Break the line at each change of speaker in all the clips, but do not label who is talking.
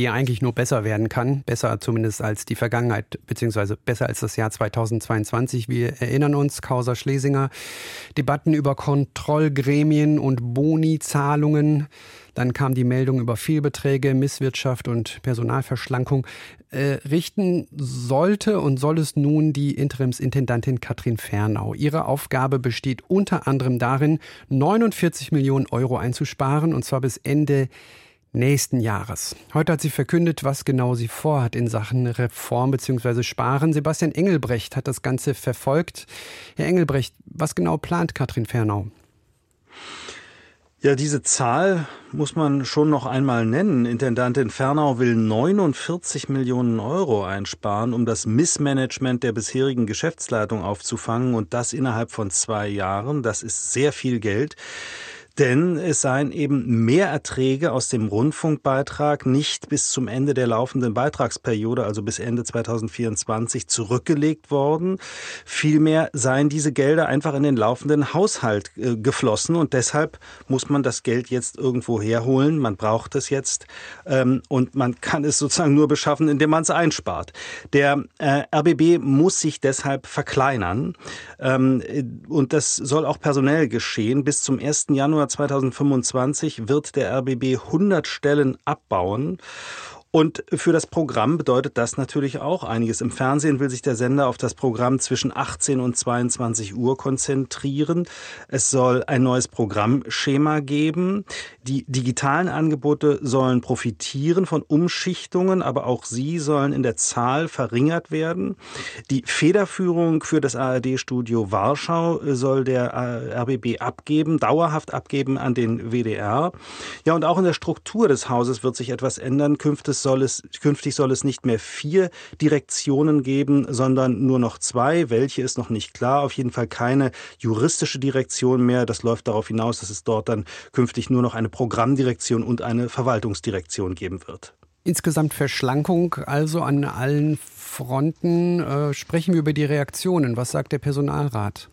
die eigentlich nur besser werden kann, besser zumindest als die Vergangenheit, beziehungsweise besser als das Jahr 2022. Wir erinnern uns, Causa Schlesinger, Debatten über Kontrollgremien und Boni-Zahlungen. Dann kam die Meldung über Fehlbeträge, Misswirtschaft und Personalverschlankung. Äh, richten sollte und soll es nun die Interimsintendantin Katrin Fernau. Ihre Aufgabe besteht unter anderem darin, 49 Millionen Euro einzusparen, und zwar bis Ende nächsten Jahres. Heute hat sie verkündet, was genau sie vorhat in Sachen Reform bzw. Sparen. Sebastian Engelbrecht hat das Ganze verfolgt. Herr Engelbrecht, was genau plant Katrin Fernau?
Ja, diese Zahl muss man schon noch einmal nennen. Intendantin Fernau will 49 Millionen Euro einsparen, um das Missmanagement der bisherigen Geschäftsleitung aufzufangen und das innerhalb von zwei Jahren. Das ist sehr viel Geld. Denn es seien eben Mehrerträge aus dem Rundfunkbeitrag nicht bis zum Ende der laufenden Beitragsperiode, also bis Ende 2024, zurückgelegt worden. Vielmehr seien diese Gelder einfach in den laufenden Haushalt äh, geflossen und deshalb muss man das Geld jetzt irgendwo herholen. Man braucht es jetzt ähm, und man kann es sozusagen nur beschaffen, indem man es einspart. Der äh, RBB muss sich deshalb verkleinern ähm, und das soll auch personell geschehen. Bis zum 1. Januar Januar 2025 wird der RBB 100 Stellen abbauen. Und für das Programm bedeutet das natürlich auch einiges. Im Fernsehen will sich der Sender auf das Programm zwischen 18 und 22 Uhr konzentrieren. Es soll ein neues Programmschema geben. Die digitalen Angebote sollen profitieren von Umschichtungen, aber auch sie sollen in der Zahl verringert werden. Die Federführung für das ARD-Studio Warschau soll der RBB abgeben, dauerhaft abgeben an den WDR. Ja, und auch in der Struktur des Hauses wird sich etwas ändern. Künftig soll es, künftig soll es nicht mehr vier Direktionen geben, sondern nur noch zwei. Welche ist noch nicht klar. Auf jeden Fall keine juristische Direktion mehr. Das läuft darauf hinaus, dass es dort dann künftig nur noch eine Programmdirektion und eine Verwaltungsdirektion geben wird.
Insgesamt Verschlankung also an allen Fronten. Äh, sprechen wir über die Reaktionen. Was sagt der Personalrat?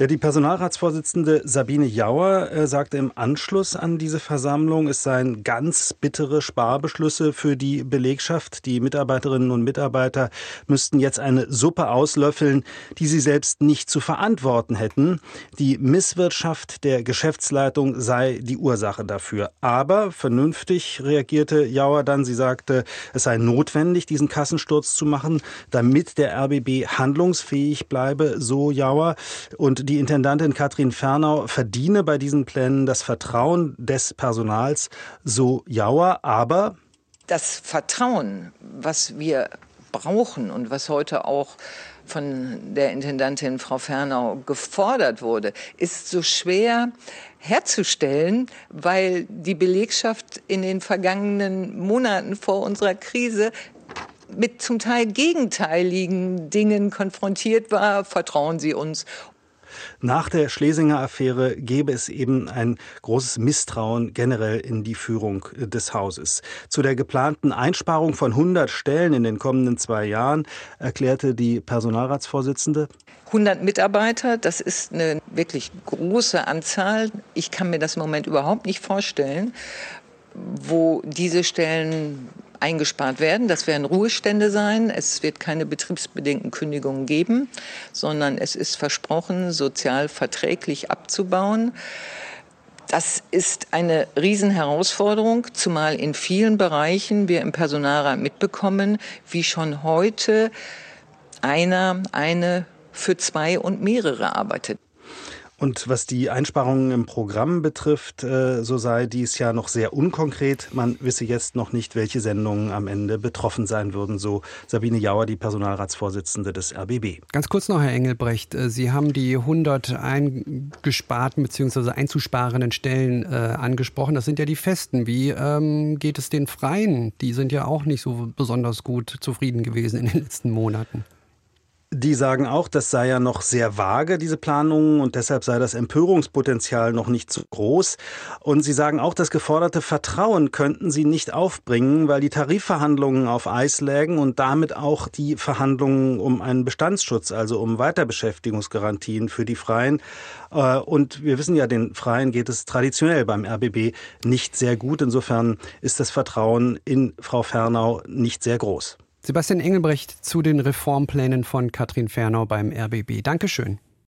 Ja, die Personalratsvorsitzende Sabine Jauer äh, sagte im Anschluss an diese Versammlung, es seien ganz bittere Sparbeschlüsse für die Belegschaft. Die Mitarbeiterinnen und Mitarbeiter müssten jetzt eine Suppe auslöffeln, die sie selbst nicht zu verantworten hätten. Die Misswirtschaft der Geschäftsleitung sei die Ursache dafür. Aber vernünftig reagierte Jauer dann. Sie sagte, es sei notwendig, diesen Kassensturz zu machen, damit der RBB handlungsfähig bleibe, so Jauer. Und die Intendantin Katrin Fernau verdiene bei diesen Plänen das Vertrauen des Personals, so Jauer, aber
das Vertrauen, was wir brauchen und was heute auch von der Intendantin Frau Fernau gefordert wurde, ist so schwer herzustellen, weil die Belegschaft in den vergangenen Monaten vor unserer Krise mit zum Teil gegenteiligen Dingen konfrontiert war. Vertrauen Sie uns
nach der Schlesinger Affäre gäbe es eben ein großes Misstrauen generell in die Führung des Hauses. Zu der geplanten Einsparung von 100 Stellen in den kommenden zwei Jahren erklärte die Personalratsvorsitzende,
100 Mitarbeiter, das ist eine wirklich große Anzahl. Ich kann mir das im Moment überhaupt nicht vorstellen, wo diese Stellen eingespart werden. Das werden Ruhestände sein. Es wird keine betriebsbedingten Kündigungen geben, sondern es ist versprochen, sozial verträglich abzubauen. Das ist eine Riesenherausforderung, zumal in vielen Bereichen wir im Personalrat mitbekommen, wie schon heute einer, eine für zwei und mehrere arbeitet.
Und was die Einsparungen im Programm betrifft, äh, so sei dies ja noch sehr unkonkret. Man wisse jetzt noch nicht, welche Sendungen am Ende betroffen sein würden, so Sabine Jauer, die Personalratsvorsitzende des RBB.
Ganz kurz noch, Herr Engelbrecht. Äh, Sie haben die 100 eingesparten bzw. einzusparenden Stellen äh, angesprochen. Das sind ja die festen. Wie ähm, geht es den Freien? Die sind ja auch nicht so besonders gut zufrieden gewesen in den letzten Monaten.
Die sagen auch, das sei ja noch sehr vage, diese Planungen, und deshalb sei das Empörungspotenzial noch nicht so groß. Und sie sagen auch, das geforderte Vertrauen könnten sie nicht aufbringen, weil die Tarifverhandlungen auf Eis lägen und damit auch die Verhandlungen um einen Bestandsschutz, also um Weiterbeschäftigungsgarantien für die Freien. Äh, und wir wissen ja, den Freien geht es traditionell beim RBB nicht sehr gut. Insofern ist das Vertrauen in Frau Fernau nicht sehr groß.
Sebastian Engelbrecht zu den Reformplänen von Katrin Fernau beim RBB. Dankeschön.